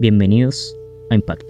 Bienvenidos a Impacto.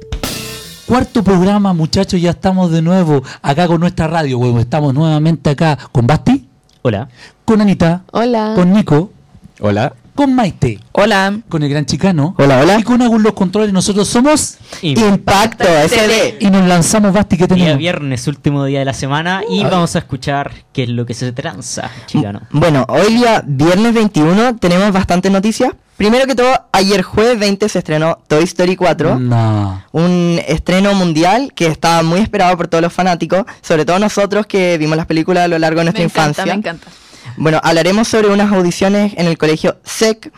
Cuarto programa, muchachos, ya estamos de nuevo acá con nuestra radio. Bueno, estamos nuevamente acá con Basti, Hola. con Anita, Hola. con Nico, Hola. con Maite, Hola. con el gran chicano. Hola, hola. Y con Agus los controles, nosotros somos. Impacto SD. Y nos lanzamos, Basti, ¿qué Día tenemos? viernes, último día de la semana, y Ay. vamos a escuchar qué es lo que se tranza, chicano. Bueno, hoy día, viernes 21, tenemos bastantes noticias. Primero que todo, ayer jueves 20 se estrenó Toy Story 4. No. Un estreno mundial que estaba muy esperado por todos los fanáticos, sobre todo nosotros que vimos las películas a lo largo de nuestra me encanta, infancia. me encanta. Bueno, hablaremos sobre unas audiciones en el colegio SEC.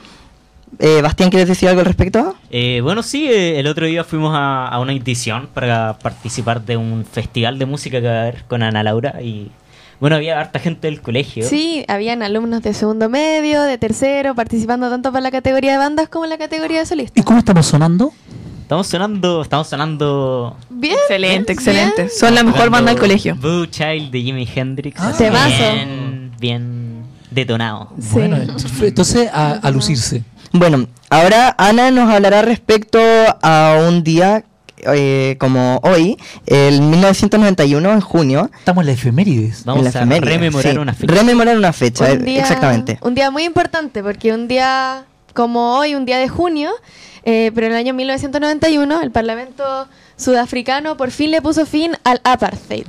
Eh, Bastián, ¿quieres decir algo al respecto? Eh, bueno, sí, eh, el otro día fuimos a, a una audición para participar de un festival de música que va a haber con Ana Laura y bueno, había harta gente del colegio. Sí, habían alumnos de segundo medio, de tercero, participando tanto para la categoría de bandas como en la categoría de ¿Y solistas. cómo estamos sonando? Estamos sonando, estamos sonando Bien. Excelente, bien. excelente. Son la mejor banda del colegio. Boo Child de Jimi Hendrix. Ah. bien, bien detonado. Sí. Bueno, entonces a, a lucirse. Bueno, ahora Ana nos hablará respecto a un día eh, como hoy, el 1991, en junio. Estamos en la efemérides. Vamos en la a rememorar sí. una fecha. Rememorar una fecha, Un eh, día- exactamente. Un día muy importante porque un día como hoy, un día de junio, eh, pero en el año 1991, el Parlamento sudafricano por fin le puso fin al apartheid.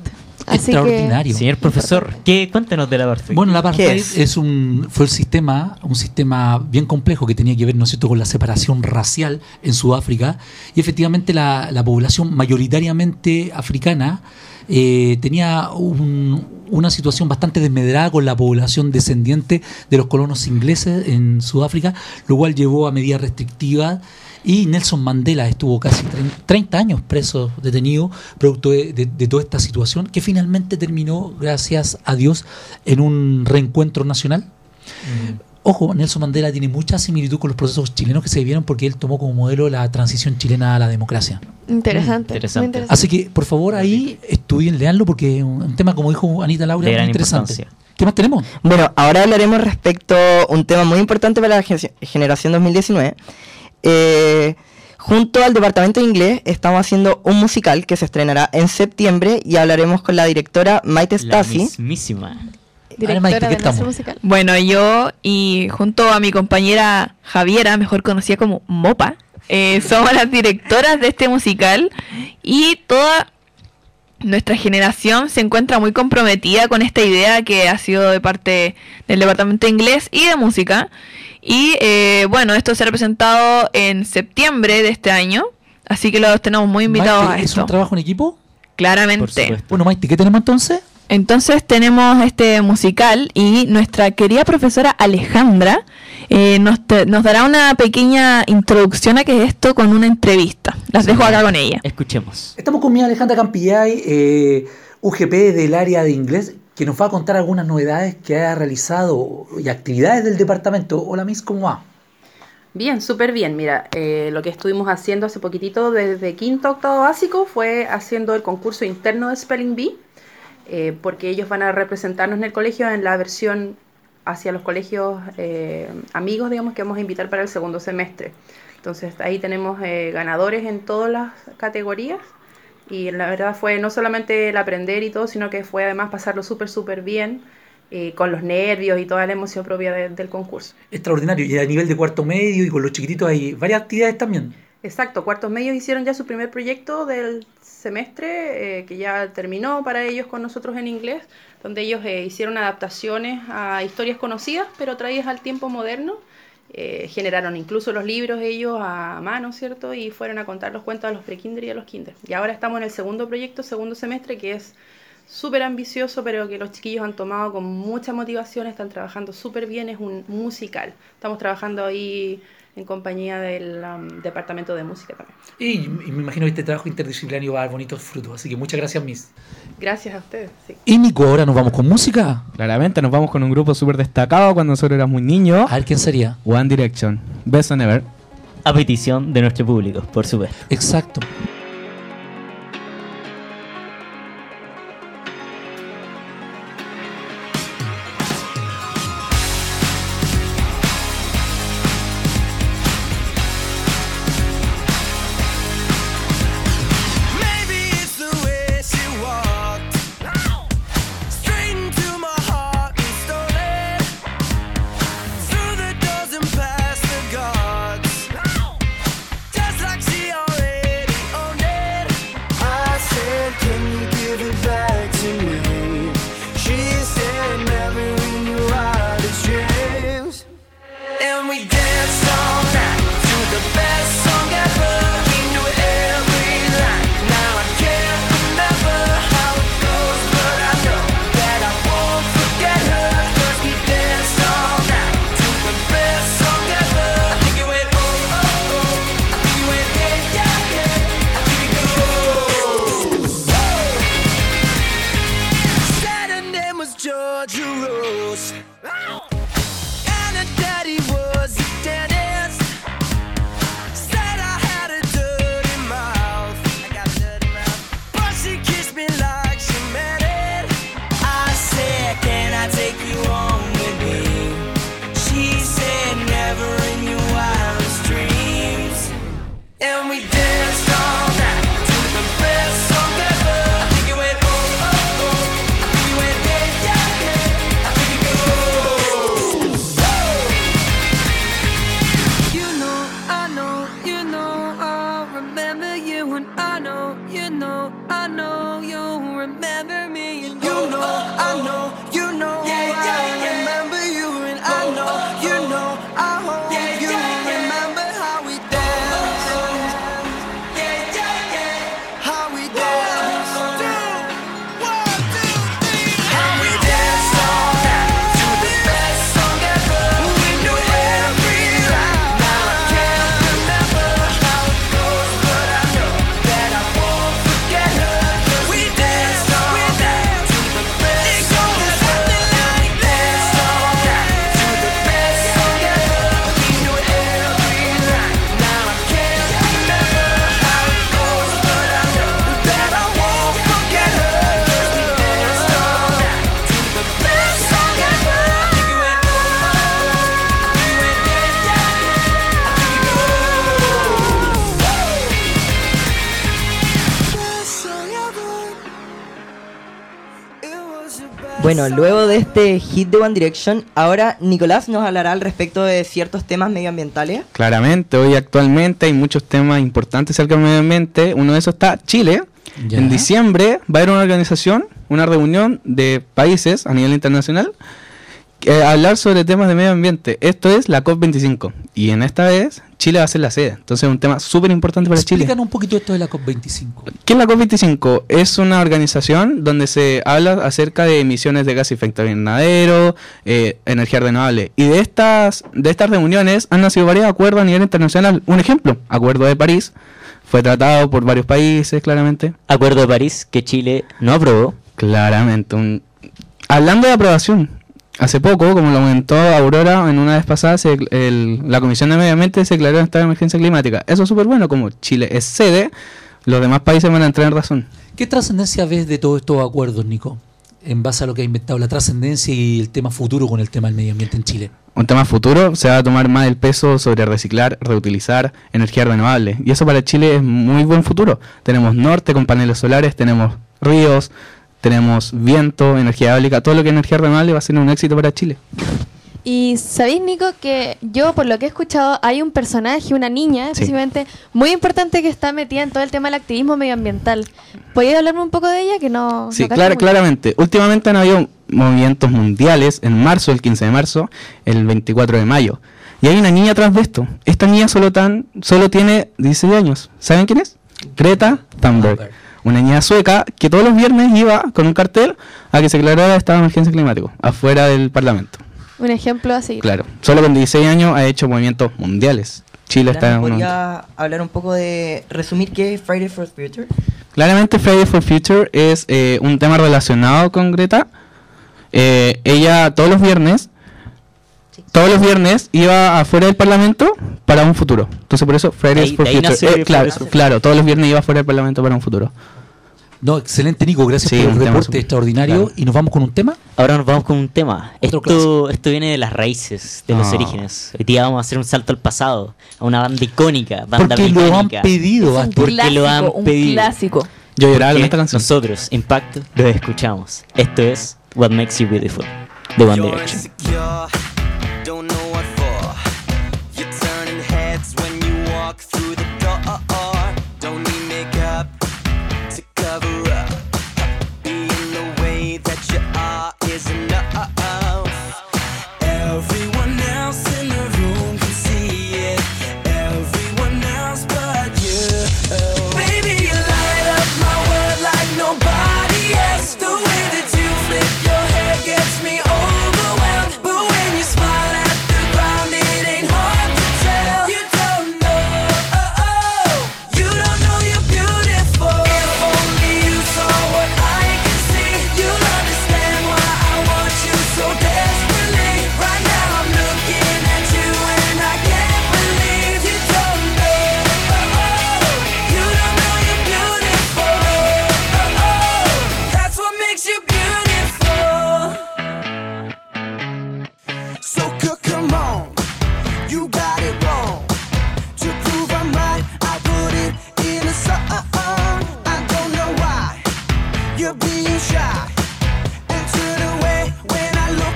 Así que Extraordinario. Señor profesor, ¿qué, cuéntanos de la parte. Bueno, la apartheid es? un fue el sistema, un sistema bien complejo que tenía que ver, ¿no es cierto?, con la separación racial en Sudáfrica y efectivamente la, la población mayoritariamente africana eh, tenía un- una situación bastante desmedrada con la población descendiente de los colonos ingleses en Sudáfrica, lo cual llevó a medidas restrictivas y Nelson Mandela estuvo casi 30 30 años preso, detenido, producto de, de- de toda esta situación, que finalmente terminó, gracias a Dios, en un reencuentro nacional. Ojo, Nelson Mandela tiene mucha similitud con los procesos chilenos que se vivieron porque él tomó como modelo la transición chilena a la democracia. interesante, Mm, interesante. Así que, por favor, ahí estudien, leanlo porque es un un tema, como dijo Anita Laura, De muy interesante. ¿Qué más tenemos? Bueno, ahora hablaremos respecto a un tema muy importante para la ge- generación 2019. Eh, junto al departamento de inglés estamos haciendo un musical que se estrenará en septiembre y hablaremos con la directora Maite La Stasi. mismísima. Directora Maite, ¿qué de nuestro estamos? musical. Bueno, yo y junto a mi compañera Javiera, mejor conocida como Mopa, eh, somos las directoras de este musical y toda nuestra generación se encuentra muy comprometida con esta idea que ha sido de parte del Departamento de Inglés y de Música. Y eh, bueno, esto será presentado en septiembre de este año, así que los tenemos muy invitados Maite, a ¿Es esto. un trabajo en equipo? Claramente. Bueno, Maite, ¿qué tenemos entonces? Entonces tenemos este musical y nuestra querida profesora Alejandra eh, nos, te- nos dará una pequeña introducción a qué es esto con una entrevista. Las dejo acá con ella. Escuchemos. Estamos con mi Alejandra Campillay, eh, UGP del área de inglés, que nos va a contar algunas novedades que ha realizado y actividades del departamento. Hola, Miss, ¿cómo va? Bien, súper bien. Mira, eh, lo que estuvimos haciendo hace poquitito desde quinto octavo básico fue haciendo el concurso interno de Spelling Bee, eh, porque ellos van a representarnos en el colegio en la versión hacia los colegios eh, amigos, digamos, que vamos a invitar para el segundo semestre. Entonces ahí tenemos eh, ganadores en todas las categorías y la verdad fue no solamente el aprender y todo, sino que fue además pasarlo súper, súper bien eh, con los nervios y toda la emoción propia de- del concurso. Extraordinario. Y a nivel de cuarto medio y con los chiquititos hay varias actividades también. Exacto, cuartos medios hicieron ya su primer proyecto del semestre, eh, que ya terminó para ellos con nosotros en inglés, donde ellos eh, hicieron adaptaciones a historias conocidas, pero traídas al tiempo moderno. Eh, generaron incluso los libros ellos a mano, ¿cierto? Y fueron a contar los cuentos a los pre-kinder y a los kinder. Y ahora estamos en el segundo proyecto, segundo semestre, que es súper ambicioso, pero que los chiquillos han tomado con mucha motivación, están trabajando súper bien, es un musical. Estamos trabajando ahí en compañía del um, departamento de música también. Y, y me imagino que este trabajo interdisciplinario va a dar bonitos frutos. Así que muchas gracias, Miss. Gracias a ustedes. Sí. Y Nico, ahora nos vamos con música. Claramente nos vamos con un grupo súper destacado cuando nosotros éramos muy niños. A ver quién sería. One Direction. Best on Ever. A petición de nuestro público, por supuesto. Exacto. Bueno, luego de este hit de One Direction, ahora Nicolás nos hablará al respecto de ciertos temas medioambientales. Claramente, hoy actualmente hay muchos temas importantes acerca del medio ambiente. Uno de esos está Chile. Ya. En diciembre va a haber una organización, una reunión de países a nivel internacional, eh, hablar sobre temas de medio ambiente. Esto es la COP25. Y en esta vez Chile va a ser la sede. Entonces es un tema súper importante para Chile. Explícanos un poquito esto de la COP25. ¿Qué es la COP25? Es una organización donde se habla acerca de emisiones de gas efecto invernadero, eh, energía renovable. Y de estas, de estas reuniones han nacido varios acuerdos a nivel internacional. Un ejemplo, Acuerdo de París, fue tratado por varios países, claramente. Acuerdo de París que Chile no aprobó. Claramente. un- Hablando de aprobación, hace poco, como lo comentó Aurora en una vez pasada, se- el- la Comisión de Medio Ambiente se declaró en estado de emergencia climática. Eso es súper bueno, como Chile es sede, los demás países van a entrar en razón. ¿Qué trascendencia ves de todos estos acuerdos, Nico? En base a lo que ha inventado la trascendencia y el tema futuro con el tema del medio ambiente en Chile. un tema futuro, se va a tomar más el peso sobre reciclar, reutilizar energía renovable. Y eso para Chile es muy buen futuro. Tenemos norte con paneles solares, tenemos ríos, tenemos viento, energía eólica, todo lo que es energía renovable va a ser un éxito para Chile. Y sabéis, Nico, que yo, por lo que he escuchado, hay un personaje, una niña, Sí. específicamente, muy importante que está metida en todo el tema del activismo medioambiental. ¿Podéis hablarme un poco de ella? Que no. Sí, no claramente. Últimamente han habido movimientos mundiales en marzo, el 15 de marzo, el 24 de mayo. Y hay una niña atrás de esto. Esta niña solo, tan, solo tiene 16 años. ¿Saben quién es? Greta Thunberg. Una niña sueca que todos los viernes iba con un cartel a que se declarara estado de emergencia climático, afuera del Parlamento. Un ejemplo a seguir. Claro. Solo con 16 años ha hecho movimientos mundiales. Chile está en ¿Nos uno. podría hablar un poco de resumir qué es Friday for Future? Claramente Friday for Future es eh, un tema relacionado con Greta. Eh, ella todos los viernes, todos los viernes iba afuera del Parlamento para un futuro. Entonces por eso Fridays ahí- for Future. Eh, claro, claro, todos los viernes iba afuera del Parlamento para un futuro. No, excelente, Nico. Gracias Sí, por un el reporte extraordinario. claro. Y nos vamos con un tema. Ahora nos vamos con un tema. Otro Esto, clásico. esto viene de las raíces, de los Ah. orígenes. Hoy día vamos a hacer un salto al pasado, a una banda icónica, banda Porque lo han británica. pedido Es un. Porque lo han clásico, un pedido. clásico. Yo lloraba con esta canción. Nosotros, Impacto, los escuchamos. Esto es What Makes You Beautiful, de One Direction.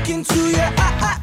Look into your eyes.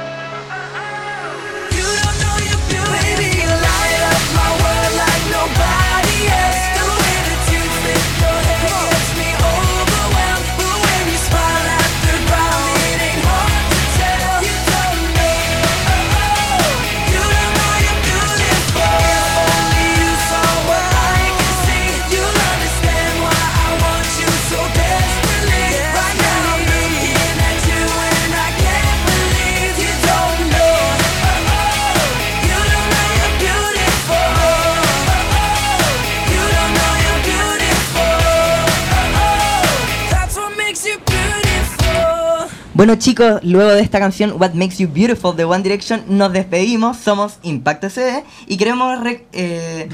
Bueno chicos, luego de esta canción What Makes You Beautiful de One Direction nos despedimos, somos Impacto SD y queremos re- eh,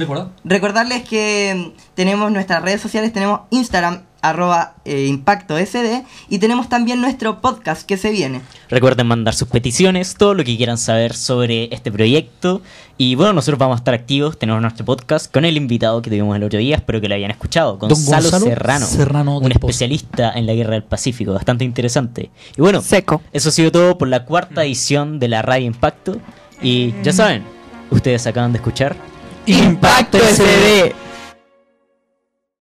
recordarles que tenemos nuestras redes sociales, tenemos Instagram arroba eh, Impacto SD y tenemos también nuestro podcast que se viene. Recuerden mandar sus peticiones, todo lo que quieran saber sobre este proyecto. Y bueno, nosotros vamos a estar activos, tenemos nuestro podcast con el invitado que tuvimos el otro día, espero que lo hayan escuchado, Gonzalo, Gonzalo Serrano, Serrano un especialista en la guerra del Pacífico, bastante interesante. Y bueno, Seco. eso ha sido todo por la cuarta edición de la Radio Impacto. Y ya saben, ustedes acaban de escuchar Impacto SD.